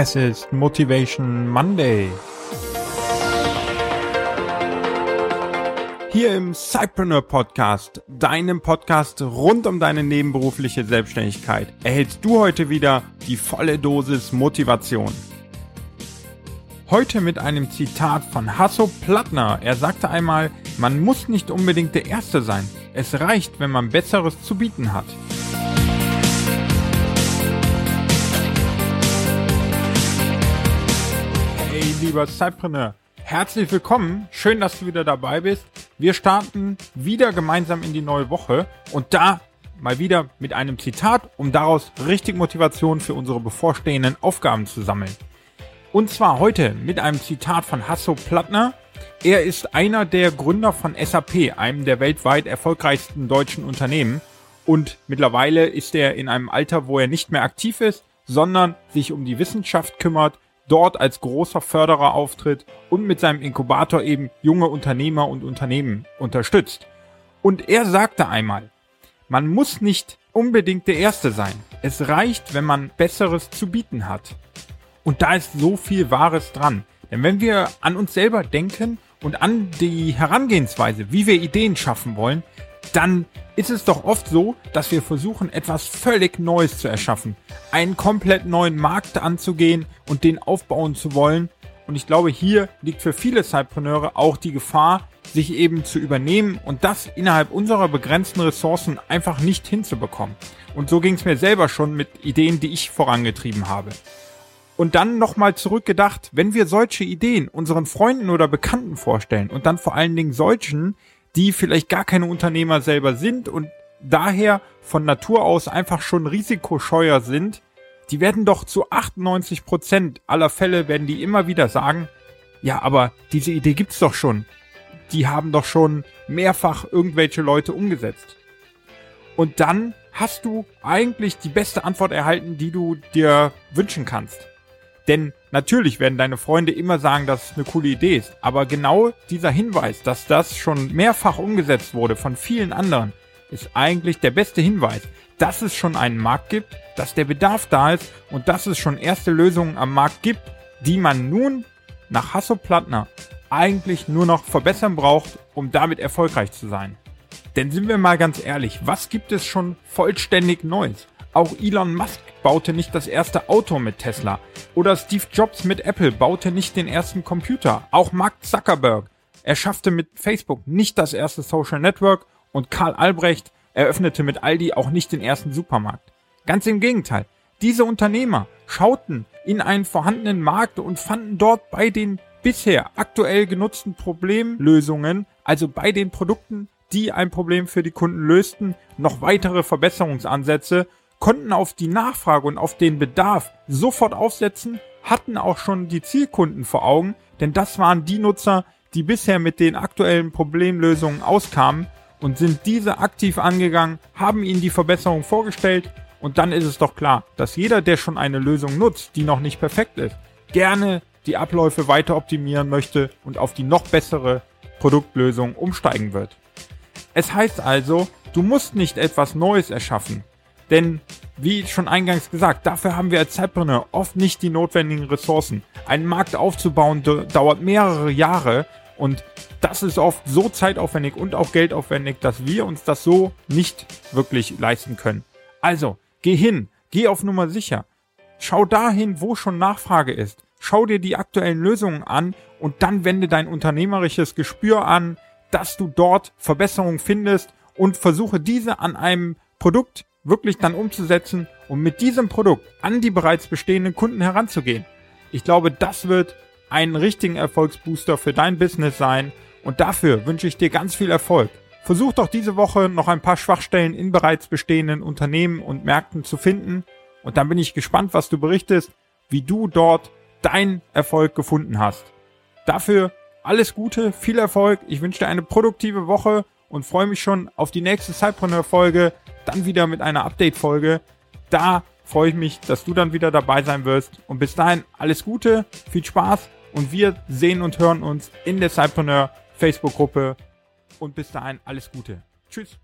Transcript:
Es ist Motivation Monday. Hier im Cypreneur Podcast, deinem Podcast rund um deine nebenberufliche Selbstständigkeit, erhältst du heute wieder die volle Dosis Motivation. Heute mit einem Zitat von Hasso Plattner. Er sagte einmal, man muss nicht unbedingt der Erste sein. Es reicht, wenn man Besseres zu bieten hat. Lieber Cypreneur. Herzlich willkommen. Schön, dass du wieder dabei bist. Wir starten wieder gemeinsam in die neue Woche und da mal wieder mit einem Zitat, um daraus richtig Motivation für unsere bevorstehenden Aufgaben zu sammeln. Und zwar heute mit einem Zitat von Hasso Plattner. Er ist einer der Gründer von SAP, einem der weltweit erfolgreichsten deutschen Unternehmen. Und mittlerweile ist er in einem Alter, wo er nicht mehr aktiv ist, sondern sich um die Wissenschaft kümmert, dort als großer Förderer auftritt und mit seinem Inkubator eben junge Unternehmer und Unternehmen unterstützt. Und er sagte einmal, man muss nicht unbedingt der Erste sein. Es reicht, wenn man Besseres zu bieten hat. Und da ist so viel Wahres dran. Denn wenn wir an uns selber denken und an die Herangehensweise, wie wir Ideen schaffen wollen, dann ist es doch oft so, dass wir versuchen, etwas völlig Neues zu erschaffen, einen komplett neuen Markt anzugehen und den aufbauen zu wollen. Und ich glaube, hier liegt für viele Zeitpreneure auch die Gefahr, sich eben zu übernehmen und das innerhalb unserer begrenzten Ressourcen einfach nicht hinzubekommen. Und so ging es mir selber schon mit Ideen, die ich vorangetrieben habe. Und dann nochmal zurückgedacht, wenn wir solche Ideen unseren Freunden oder Bekannten vorstellen und dann vor allen Dingen solchen, die vielleicht gar keine Unternehmer selber sind und daher von Natur aus einfach schon risikoscheuer sind, die werden doch zu 98 Prozent aller Fälle werden die immer wieder sagen, ja, aber diese Idee gibt's doch schon. Die haben doch schon mehrfach irgendwelche Leute umgesetzt. Und dann hast du eigentlich die beste Antwort erhalten, die du dir wünschen kannst. Denn natürlich werden deine Freunde immer sagen, dass es eine coole Idee ist. Aber genau dieser Hinweis, dass das schon mehrfach umgesetzt wurde von vielen anderen, ist eigentlich der beste Hinweis, dass es schon einen Markt gibt, dass der Bedarf da ist und dass es schon erste Lösungen am Markt gibt, die man nun nach Hasso Plattner eigentlich nur noch verbessern braucht, um damit erfolgreich zu sein. Denn sind wir mal ganz ehrlich, was gibt es schon vollständig Neues? Auch Elon Musk baute nicht das erste Auto mit Tesla. Oder Steve Jobs mit Apple baute nicht den ersten Computer. Auch Mark Zuckerberg erschaffte mit Facebook nicht das erste Social Network und Karl Albrecht eröffnete mit Aldi auch nicht den ersten Supermarkt. Ganz im Gegenteil. Diese Unternehmer schauten in einen vorhandenen Markt und fanden dort bei den bisher aktuell genutzten Problemlösungen, also bei den Produkten, die ein Problem für die Kunden lösten, noch weitere Verbesserungsansätze konnten auf die Nachfrage und auf den Bedarf sofort aufsetzen, hatten auch schon die Zielkunden vor Augen, denn das waren die Nutzer, die bisher mit den aktuellen Problemlösungen auskamen und sind diese aktiv angegangen, haben ihnen die Verbesserung vorgestellt und dann ist es doch klar, dass jeder, der schon eine Lösung nutzt, die noch nicht perfekt ist, gerne die Abläufe weiter optimieren möchte und auf die noch bessere Produktlösung umsteigen wird. Es heißt also, du musst nicht etwas Neues erschaffen, denn, wie schon eingangs gesagt, dafür haben wir als Zeitpreneur oft nicht die notwendigen Ressourcen. Einen Markt aufzubauen dauert mehrere Jahre und das ist oft so zeitaufwendig und auch geldaufwendig, dass wir uns das so nicht wirklich leisten können. Also, geh hin, geh auf Nummer sicher. Schau dahin, wo schon Nachfrage ist. Schau dir die aktuellen Lösungen an und dann wende dein unternehmerisches Gespür an, dass du dort Verbesserungen findest und versuche diese an einem Produkt wirklich dann umzusetzen und mit diesem Produkt an die bereits bestehenden Kunden heranzugehen. Ich glaube, das wird einen richtigen Erfolgsbooster für dein Business sein und dafür wünsche ich dir ganz viel Erfolg. Versuch doch diese Woche noch ein paar Schwachstellen in bereits bestehenden Unternehmen und Märkten zu finden und dann bin ich gespannt, was du berichtest, wie du dort deinen Erfolg gefunden hast. Dafür alles Gute, viel Erfolg, ich wünsche dir eine produktive Woche und freue mich schon auf die nächste Cypreneur-Folge dann wieder mit einer Update-Folge. Da freue ich mich, dass du dann wieder dabei sein wirst. Und bis dahin alles Gute, viel Spaß und wir sehen und hören uns in der Cypreneur Facebook-Gruppe. Und bis dahin alles Gute. Tschüss.